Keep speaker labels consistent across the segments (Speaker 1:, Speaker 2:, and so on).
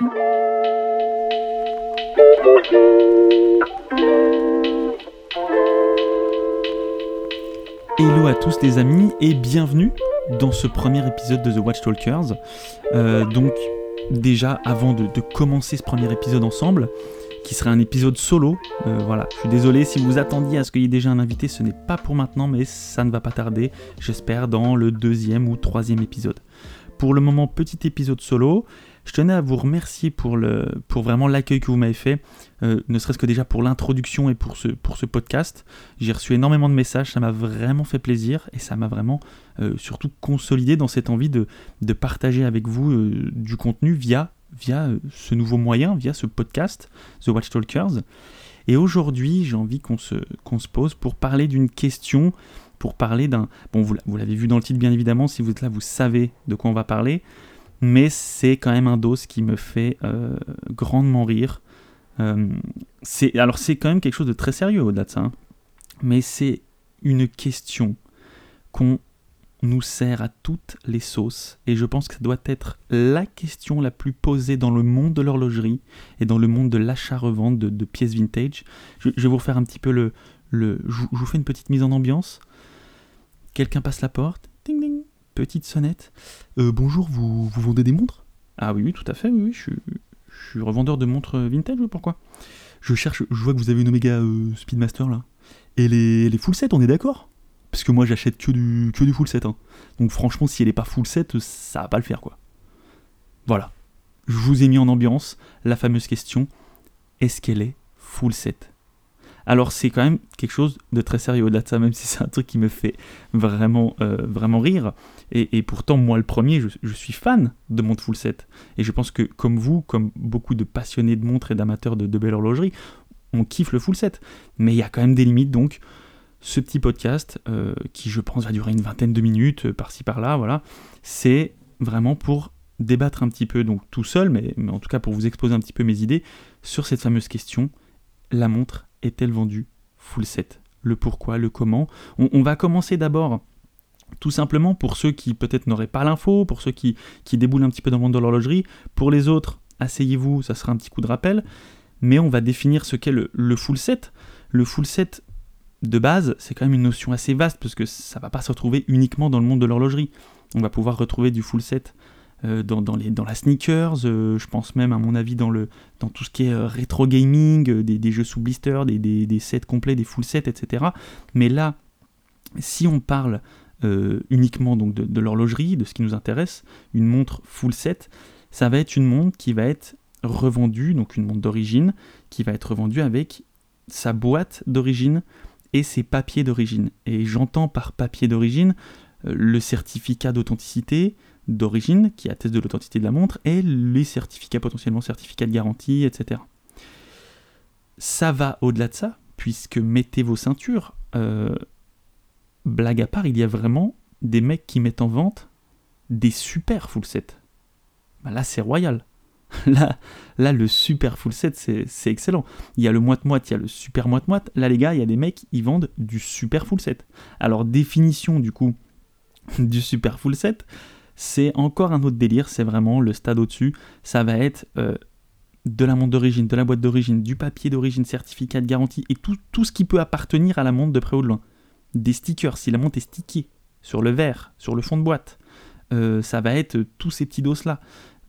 Speaker 1: Hello à tous les amis et bienvenue dans ce premier épisode de The Watchtalkers. Euh, donc déjà avant de, de commencer ce premier épisode ensemble, qui serait un épisode solo, euh, voilà, je suis désolé si vous attendiez à ce qu'il y ait déjà un invité, ce n'est pas pour maintenant mais ça ne va pas tarder, j'espère dans le deuxième ou troisième épisode. Pour le moment, petit épisode solo. Je tenais à vous remercier pour, le, pour vraiment l'accueil que vous m'avez fait, euh, ne serait-ce que déjà pour l'introduction et pour ce, pour ce podcast. J'ai reçu énormément de messages, ça m'a vraiment fait plaisir et ça m'a vraiment euh, surtout consolidé dans cette envie de, de partager avec vous euh, du contenu via, via ce nouveau moyen, via ce podcast, The Watchtalkers. Et aujourd'hui, j'ai envie qu'on se, qu'on se pose pour parler d'une question, pour parler d'un... Bon, vous l'avez vu dans le titre, bien évidemment, si vous êtes là, vous savez de quoi on va parler mais c'est quand même un dos qui me fait euh, grandement rire. Euh, alors c'est quand même quelque chose de très sérieux au-delà de ça, hein. mais c'est une question qu'on nous sert à toutes les sauces, et je pense que ça doit être la question la plus posée dans le monde de l'horlogerie et dans le monde de l'achat-revente de, pièces vintage. Je, vais vous refaire un petit peu le... le je, vous fais une petite mise en ambiance. Quelqu'un passe la porte, petite sonnette. Euh, bonjour, vous, vous vendez des montres? Ah oui, oui, tout à fait, oui, je, suis, revendeur de montres vintage, pourquoi? Je cherche, je vois que vous avez une Omega euh, Speedmaster là. Et les, les full set, on est d'accord? Parce que moi j'achète que du, que du full set. Hein. Donc franchement, si elle est pas full set, ça va pas le faire quoi. Voilà. Je vous ai mis en ambiance la fameuse question est-ce qu'elle est full set? Alors c'est quand même quelque chose de très sérieux au-delà de ça, même si c'est un truc qui me fait vraiment, euh, rire. Et, pourtant, moi le premier, je, suis fan de montres full set. Et je pense que comme vous, comme beaucoup de passionnés de montres et d'amateurs de, belle horlogerie, on kiffe le full set. Mais il y a quand même des limites, donc ce petit podcast, euh, qui je pense va durer une vingtaine de minutes, euh, par-ci par-là, voilà, c'est vraiment pour débattre un petit peu, donc tout seul, mais en tout cas pour vous exposer un petit peu mes idées sur cette fameuse question, la montre est-elle vendue? Full set Le pourquoi, le comment. On, va commencer d'abord tout simplement pour ceux qui peut-être n'auraient pas l'info, pour ceux qui, déboulent un petit peu dans le monde de l'horlogerie. Pour les autres, asseyez-vous, ça sera un petit coup de rappel. Mais on va définir ce qu'est le, le, full set. Le full set, de base, c'est quand même une notion assez vaste parce que ça va pas se retrouver uniquement dans le monde de l'horlogerie. On va pouvoir retrouver du full set euh, dans, les, dans la sneakers, euh, je pense même à mon avis dans, le, dans tout ce qui est euh, rétro gaming, des, jeux sous blister, des, des, sets complets, des full sets, etc. Mais là, si on parle uniquement donc de, l'horlogerie, de ce qui nous intéresse, une montre full set, ça va être une montre qui va être revendue, donc une montre d'origine, qui va être revendue avec sa boîte d'origine et ses papiers d'origine. Et j'entends par papier d'origine le certificat d'authenticité, d'origine qui atteste de l'authenticité de la montre et les certificats potentiellement certificats de garantie, etc. Ça va au-delà de ça, puisque mettez vos ceintures. Euh, blague à part, il y a vraiment des mecs qui mettent en vente des super full sets. Bah là, c'est royal. Là, là, le super full set, c'est excellent. Il y a le moite-moite, il y a le super moite-moite. Là, les gars, il y a des mecs, ils vendent du super full set. Alors, définition du coup du super full set, c'est encore un autre délire, c'est vraiment le stade au-dessus. Ça va être euh, de la montre d'origine, de la boîte d'origine, du papier d'origine, certificat de garantie et tout, ce qui peut appartenir à la montre de près ou de loin. Des stickers, si la montre est stickée sur le verre, sur le fond de boîte. Euh, ça va être tous ces petits dos-là.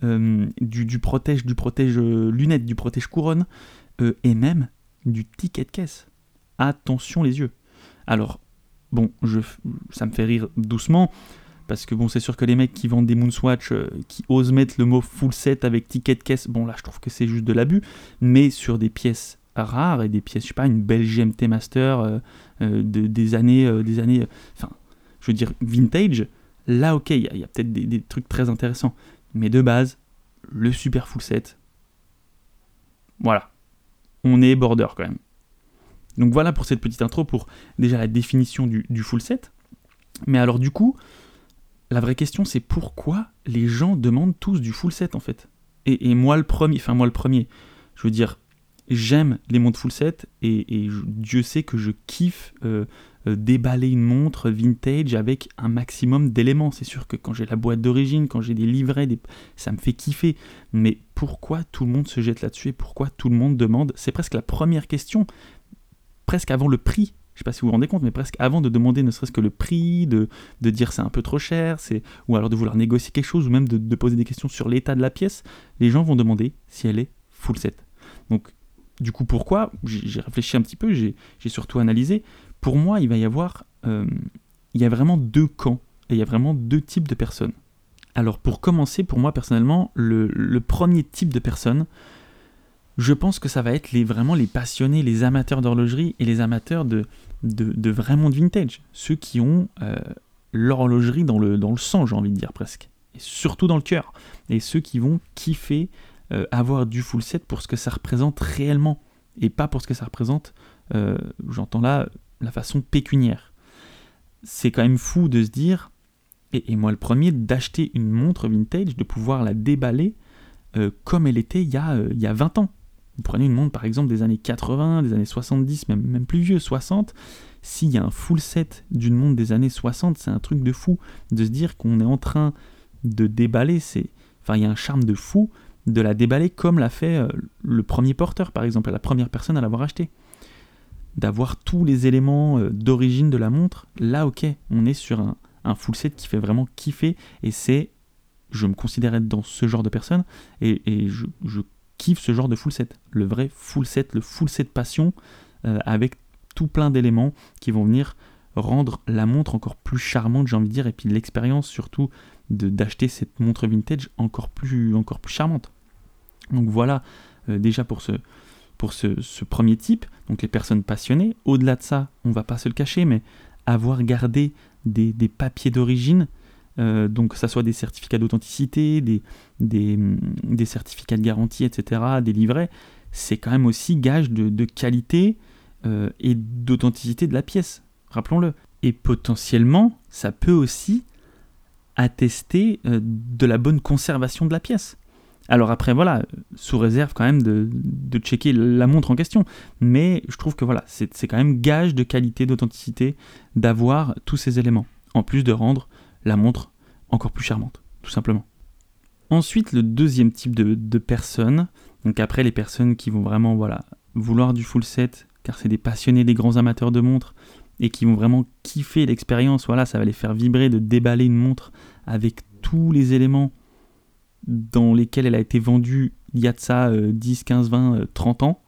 Speaker 1: Euh, du, protège, du protège lunette, du protège couronne et même du ticket de caisse. Attention les yeux. Alors, bon, je, ça me fait rire doucement. Parce que bon, c'est sûr que les mecs qui vendent des Moonswatch, euh, qui osent mettre le mot full set avec ticket de caisse, bon là je trouve que c'est juste de l'abus. Mais sur des pièces rares et des pièces, je sais pas, une belle GMT Master euh, euh, de, des années, des années, enfin, je veux dire vintage, là ok, il y a, peut-être des, trucs très intéressants. Mais de base, le super full set, voilà, on est border quand même. Donc voilà pour cette petite intro pour déjà la définition du, du full set. Mais alors du coup, la vraie question, c'est pourquoi les gens demandent tous du full set en fait? Et, moi le premier, enfin moi le premier, je veux dire, j'aime les montres full set et, Dieu sait que je kiffe euh, euh, déballer une montre vintage avec un maximum d'éléments. C'est sûr que quand j'ai la boîte d'origine, quand j'ai des livrets, ça me fait kiffer. Mais pourquoi tout le monde se jette là-dessus et pourquoi tout le monde demande? C'est presque la première question, presque avant le prix. Je sais pas si vous vous rendez compte, mais presque avant de demander ne serait-ce que le prix, de, de dire c'est un peu trop cher, c'est ou alors de vouloir négocier quelque chose, ou même de, poser des questions sur l'état de la pièce, les gens vont demander si elle est full set. Donc du coup, pourquoi? J'ai réfléchi un petit peu, j'ai surtout analysé. Pour moi, il va y avoir, euh, il y a vraiment deux camps et il y a vraiment deux types de personnes. Alors pour commencer, pour moi personnellement, le, premier type de personnes, je pense que ça va être vraiment les passionnés, les amateurs d'horlogerie et les amateurs de, vraiment de vintage. Ceux qui ont euh, l'horlogerie dans le, sang, j'ai envie de dire presque. Et surtout dans le cœur. Et ceux qui vont kiffer euh, avoir du full set pour ce que ça représente réellement et pas pour ce que ça représente, euh, j'entends là la façon pécuniaire. C'est quand même fou de se dire, et, moi le premier, d'acheter une montre vintage, de pouvoir la déballer comme elle était il y, a, il y a 20 ans. Vous prenez une montre par exemple des années 80, des années 70, même, même plus vieux, 60. S'il y a un full set d'une montre des années 60, c'est un truc de fou. De se dire qu'on est en train de déballer, c'est. Enfin, il y a un charme de fou de la déballer comme l'a fait euh, le premier porteur, par exemple, la première personne à l'avoir acheté. D'avoir tous les éléments euh, d'origine de la montre, là, ok, on est sur un, full set qui fait vraiment kiffer, et c'est, je me considère être dans ce genre de personne, et, je, kiffe ce genre de full set, le vrai full set, le full set passion, euh, avec tout plein d'éléments qui vont venir rendre la montre encore plus charmante, j'ai envie de dire, et puis l'expérience surtout d'acheter cette montre vintage encore plus, encore plus charmante. Donc voilà euh, déjà pour, ce, pour ce, premier type, donc les personnes passionnées. Au-delà de ça, on va pas se le cacher, mais avoir gardé des, papiers d'origine, euh, donc que ce soit des certificats d'authenticité, des, des, certificats de garantie, etc., des livrets, c'est quand même aussi gage de, qualité euh, et d'authenticité de la pièce, rappelons-le. Et potentiellement, ça peut aussi attester de la bonne conservation de la pièce. Alors après, voilà, sous réserve quand même de, checker la montre en question. Mais je trouve que voilà, c'est quand même gage de qualité, d'authenticité d'avoir tous ces éléments. En plus de rendre la montre encore plus charmante, tout simplement. Ensuite, le deuxième type de, personnes, donc après les personnes qui vont vraiment voilà, vouloir du full set, car c'est des passionnés, des grands amateurs de montres, et qui vont vraiment kiffer l'expérience, voilà, ça va les faire vibrer de déballer une montre avec tous les éléments dans lesquels elle a été vendue il y a de ça 10, 15, 20, 30 ans,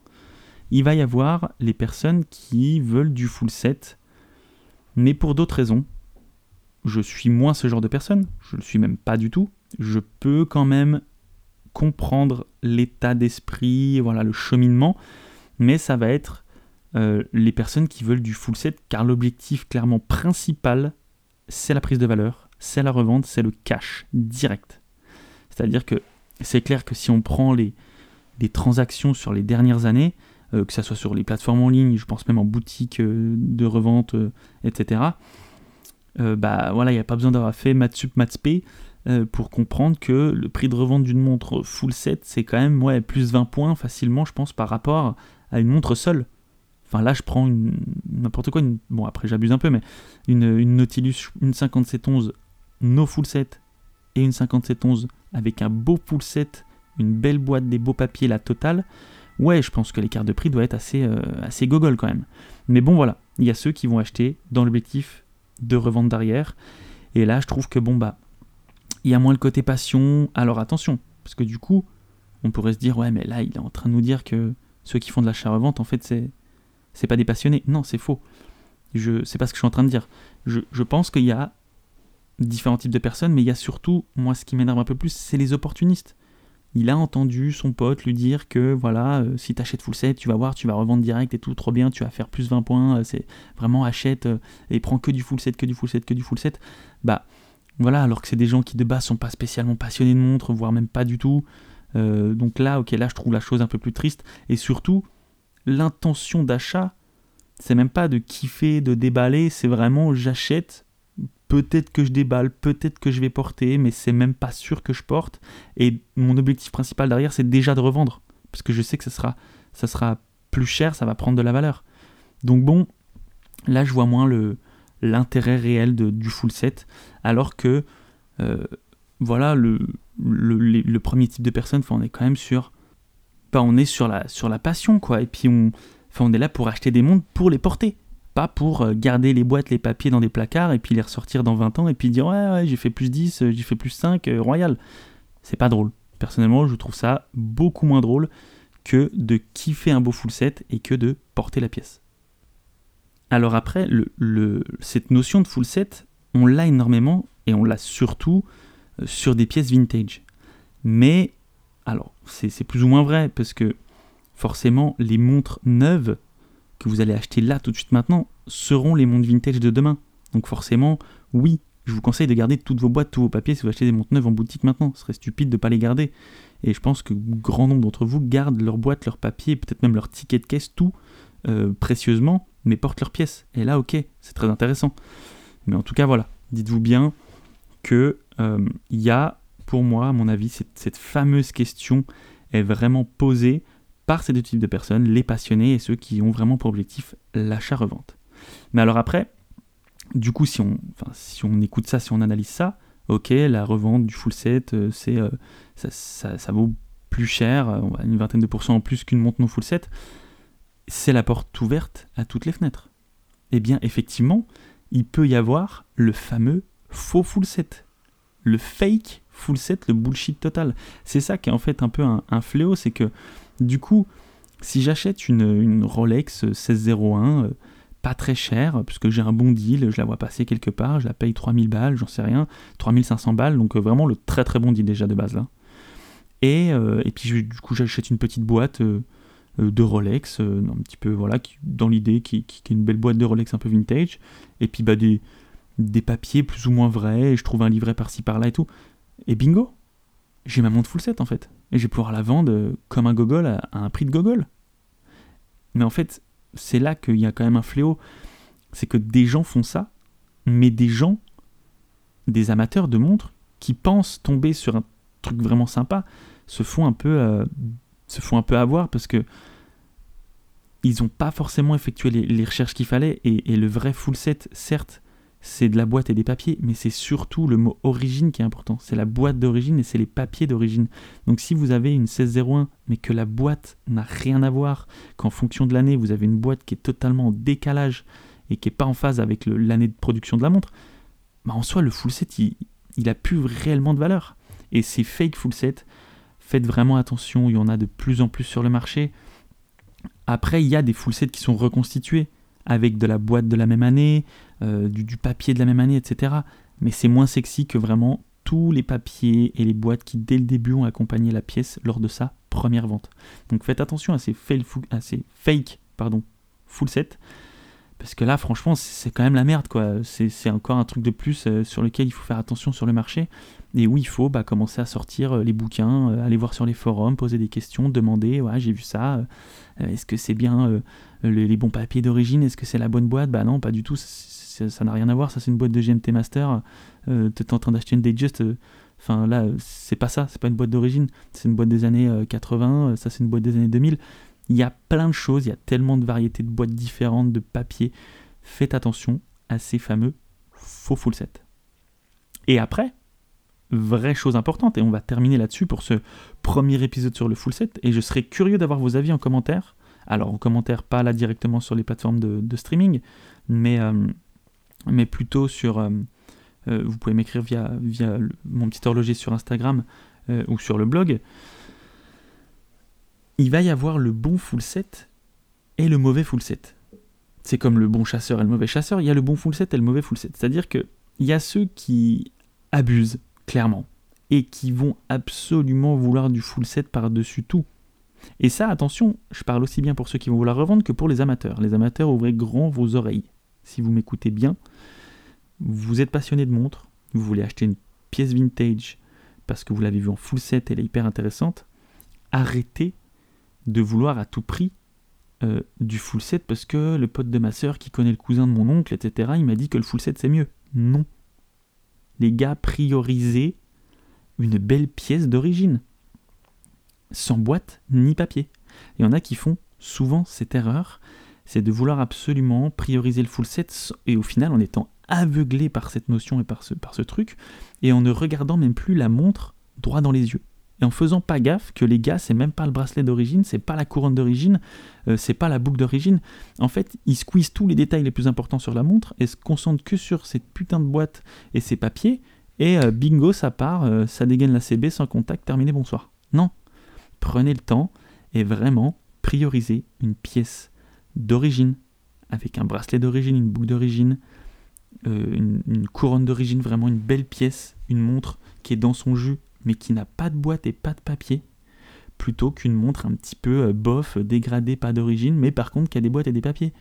Speaker 1: il va y avoir les personnes qui veulent du full set, mais pour d'autres raisons. Je suis moins ce genre de personne, je le suis même pas du tout. Je peux quand même comprendre l'état d'esprit, voilà le cheminement, mais ça va être euh, les personnes qui veulent du full set, car l'objectif clairement principal, c'est la prise de valeur, c'est la revente, c'est le cash direct. C'est-à-dire que c'est clair que si on prend les, transactions sur les dernières années, euh, que ce soit sur les plateformes en ligne, je pense même en boutique euh, de revente, euh, bah voilà, il n'y a pas besoin d'avoir fait Matsup Matspay pour comprendre que le prix de revente d'une montre full set, c'est quand même ouais, plus 20 points facilement, je pense, par rapport à une montre seule. Enfin là, je prends n'importe quoi, bon après j'abuse un peu, mais une, une Nautilus, une 5711 no full set et une 5711 avec un beau full set, une belle boîte, des beaux papiers, la totale, ouais, je pense que l'écart de prix doit être assez, euh, assez gogol quand même. Mais bon, voilà, il y a ceux qui vont acheter dans l'objectif de revente derrière. Et là, je trouve que bon, bah, il y a moins le côté passion. Alors attention, parce que du coup, on pourrait se dire, ouais, mais là, il est en train de nous dire que ceux qui font de l'achat-revente, en fait, c'est, c'est pas des passionnés. Non, c'est faux. Je, c'est pas ce que je suis en train de dire. Je, je pense qu'il y a différents types de personnes, mais il y a surtout, moi ce qui m'énerve un peu plus, c'est les opportunistes. Il a entendu son pote lui dire que voilà, euh, si tu achètes full set, tu vas voir, tu vas revendre direct et tout, trop bien, tu vas faire plus 20 points, euh, c'est vraiment achète euh, et prends que du full set, que du full set, que du full set. Bah voilà, alors que c'est des gens qui de base sont pas spécialement passionnés de montres, voire même pas du tout. donc là, ok, là je trouve la chose un peu plus triste. Et surtout, l'intention d'achat, c'est même pas de kiffer, de déballer, c'est vraiment j'achète peut-être que je déballe, peut-être que je vais porter, mais c'est même pas sûr que je porte. Et mon objectif principal derrière, c'est déjà de revendre. Parce que je sais que ça sera, ça sera plus cher, ça va prendre de la valeur. Donc bon, là je vois moins l'intérêt réel du full set, alors que euh, voilà le, le, premier type de personne, on est quand même sur, on est sur la, sur la passion quoi, et puis on, on est là pour acheter des montres pour les porter, pas pour euh, garder les boîtes, les papiers dans des placards et puis les ressortir dans 20 ans et puis dire ouais, j'ai fait plus 10, j'ai fait plus 5, royal. C'est pas drôle. Personnellement, je trouve ça beaucoup moins drôle que de kiffer un beau full set et que de porter la pièce. Alors après, cette notion de full set, on l'a énormément et on l'a surtout euh, sur des pièces vintage. Mais, alors, c'est plus ou moins vrai parce que forcément, les montres neuves que vous allez acheter là tout de suite maintenant seront les montres vintage de demain. Donc forcément, oui, je vous conseille de garder toutes vos boîtes, tous vos papiers si vous achetez des montres neuves en boutique maintenant. Ce serait stupide de ne pas les garder. Et je pense que grand nombre d'entre vous gardent leurs boîtes, leurs papiers, peut-être même leurs tickets de caisse, tout euh, précieusement, mais portent leurs pièces. Et là, ok, c'est très intéressant. Mais en tout cas, voilà, dites-vous bien que euh, il y a, pour moi, à mon avis, cette, cette fameuse question est vraiment posée par ces deux types de personnes, les passionnés et ceux qui ont vraiment pour objectif l'achat-revente. Mais alors après, du coup, si on, si on écoute ça, si on analyse ça, ok, la revente du full set, euh, c'est, euh, ça, vaut plus cher, euh, une vingtaine de pourcents en plus qu'une montre non full set, c'est la porte ouverte à toutes les fenêtres. Eh bien, effectivement, il peut y avoir le fameux faux full set, le fake full set, le bullshit total. C'est ça qui est en fait un peu un fléau, c'est que du coup, si j'achète une, Rolex 1601, pas très cher, puisque j'ai un bon deal, je la vois passer quelque part, je la paye 3000 balles, j'en sais rien, 3500 balles, donc euh, vraiment le très très bon deal déjà de base là. Et, euh, et puis du coup j'achète une petite boîte euh, de Rolex, un petit peu voilà, dans l'idée qui, qui, est une belle boîte de Rolex un peu vintage, et puis bah des, des papiers plus ou moins vrais, et je trouve un livret par-ci par-là et tout. Et bingo J'ai ma montre full set en fait. Et je vais pouvoir la vendre comme un gogol à, à un prix de gogol. Mais en fait, c'est là qu'il y a quand même un fléau. C'est que des gens font ça, mais des gens, des amateurs de montres, qui pensent tomber sur un truc vraiment sympa, se font un peu, euh, se font un peu avoir parce que ils n'ont pas forcément effectué les, recherches qu'il fallait et, et, le vrai full set, certes, c'est de la boîte et des papiers, mais c'est surtout le mot origine qui est important. C'est la boîte d'origine et c'est les papiers d'origine. Donc si vous avez une 1601, mais que la boîte n'a rien à voir, qu'en fonction de l'année, vous avez une boîte qui est totalement en décalage et qui n'est pas en phase avec l'année de production de la montre, bah en soi, le full set, il, il a plus réellement de valeur. Et ces fake full set, faites vraiment attention, il y en a de plus en plus sur le marché. Après, il y a des full sets qui sont reconstitués avec de la boîte de la même année, euh, du, papier de la même année, etc. Mais c'est moins sexy que vraiment tous les papiers et les boîtes qui dès le début ont accompagné la pièce lors de sa première vente. Donc faites attention à ces, fake full set. Parce que là, franchement, c'est quand même la merde, quoi. C'est encore un truc de plus euh, sur lequel il faut faire attention sur le marché. Et où il faut bah, commencer à sortir euh, les bouquins, aller voir sur les forums, poser des questions, demander, ouais, j'ai vu ça, est-ce que c'est bien les, bons papiers d'origine, est-ce que c'est la bonne boîte? Bah non, pas du tout, ça n'a rien à voir, ça c'est une boîte de GMT Master, euh, tu es en train d'acheter une euh, enfin là, c'est pas ça, c'est pas une boîte d'origine, c'est une boîte des années 80, euh, ça c'est une boîte des années 2000. Il y a plein de choses, il y a tellement de variétés de boîtes différentes, de papiers. Faites attention à ces fameux faux full set. Et après, vraie chose importante, et on va terminer là-dessus pour ce premier épisode sur le full set, et je serais curieux d'avoir vos avis en commentaire alors en commentaire, pas là directement sur les plateformes de, streaming, mais, euh, mais plutôt sur... Euh, euh, vous pouvez m'écrire via mon petit horloger sur Instagram ou sur le blog. Il va y avoir le bon full set et le mauvais full set. C'est comme le bon chasseur et le mauvais chasseur, il y a le bon full set et le mauvais full set. C'est-à-dire qu'il y a ceux qui abusent, clairement, et qui vont absolument vouloir du full set par-dessus tout. Et ça, attention, je parle aussi bien pour ceux qui vont vouloir revendre que pour les amateurs. Les amateurs, ouvrez grand vos oreilles. Si vous m'écoutez bien, vous êtes passionné de montres, vous voulez acheter une pièce vintage parce que vous l'avez vue en full set, elle est hyper intéressante, arrêtez de vouloir à tout prix euh, du full set parce que le pote de ma soeur qui connaît le cousin de mon oncle, etc., il m'a dit que le full set c'est mieux. Non. Les gars, priorisez une belle pièce d'origine sans boîte ni papier. Il y en a qui font souvent cette erreur c'est de vouloir absolument prioriser le full set et au final en étant aveuglé par cette notion et par ce, par ce truc et en ne regardant même plus la montre droit dans les yeux. Et en faisant pas gaffe que les gars, c'est même pas le bracelet d'origine, c'est pas la couronne d'origine, euh, c'est pas la boucle d'origine. En fait, ils squeezent tous les détails les plus importants sur la montre et se concentrent que sur cette putain de boîte et ses papiers. Et euh, bingo, ça part, euh, ça dégaine la CB sans contact, terminé, bonsoir. Non. Prenez le temps et vraiment priorisez une pièce d'origine avec un bracelet d'origine, une boucle d'origine, une, une couronne d'origine, vraiment une belle pièce, une montre qui est dans son jus mais qui n'a pas de boîte et pas de papier, plutôt qu'une montre un petit peu euh, bof, dégradée, pas d'origine, mais par contre qui a des boîtes et des papiers.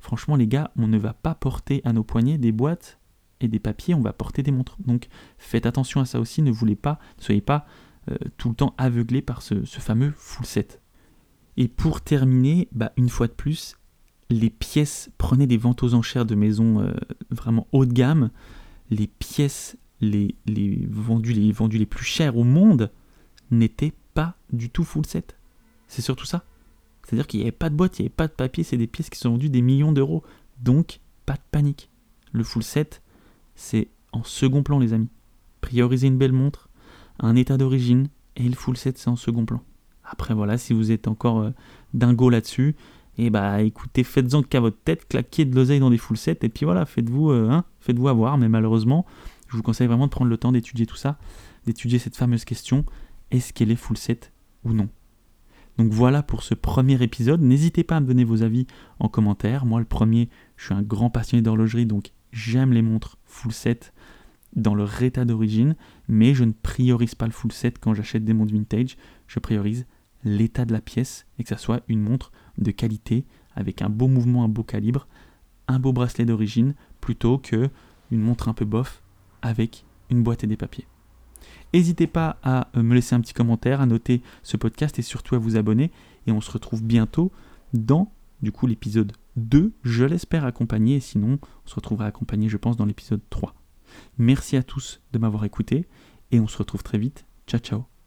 Speaker 1: Franchement, les gars, on ne va pas porter à nos poignets des boîtes et des papiers, on va porter des montres. Donc faites attention à ça aussi, ne voulez pas, ne soyez pas euh, tout le temps aveuglé par ce, fameux full set. Et pour terminer, bah, une fois de plus, les pièces, prenez des ventes aux enchères de maisons euh, vraiment haut de gamme, les pièces les, vendus, les plus chers au monde n'étaient pas du tout full set. C'est surtout ça. C'est-à-dire qu'il n'y avait pas de boîte, il n'y avait pas de papier, c'est des pièces qui sont vendues des millions d'euros. Donc, pas de panique. Le full set, c'est en second plan, les amis. Prioriser une belle montre, un état d'origine, et le full set, c'est en second plan. Après, voilà, si vous êtes encore euh, dingo là-dessus, et eh bah écoutez, faites-en qu'à votre tête, claquez de l'oseille dans des full sets, et puis voilà, faites-vous euh, hein, faites-vous avoir, mais malheureusement, je vous conseille vraiment de prendre le temps d'étudier tout ça, d'étudier cette fameuse question est-ce qu'elle est full set ou non? Donc voilà pour ce premier épisode. N'hésitez pas à me donner vos avis en commentaire. Moi, le premier, je suis un grand passionné d'horlogerie, donc j'aime les montres full set dans leur état d'origine, mais je ne priorise pas le full set quand j'achète des montres vintage. Je priorise l'état de la pièce et que ça soit une montre de qualité avec un beau mouvement, un beau calibre, un beau bracelet d'origine plutôt que une montre un peu bof avec une boîte et des papiers. N'hésitez pas à euh, me laisser un petit commentaire, à noter ce podcast et surtout à vous abonner. Et on se retrouve bientôt dans du coup l'épisode 2, je l'espère accompagné, sinon on se retrouvera accompagné je pense dans l'épisode 3. Merci à tous de m'avoir écouté et on se retrouve très vite. Ciao ciao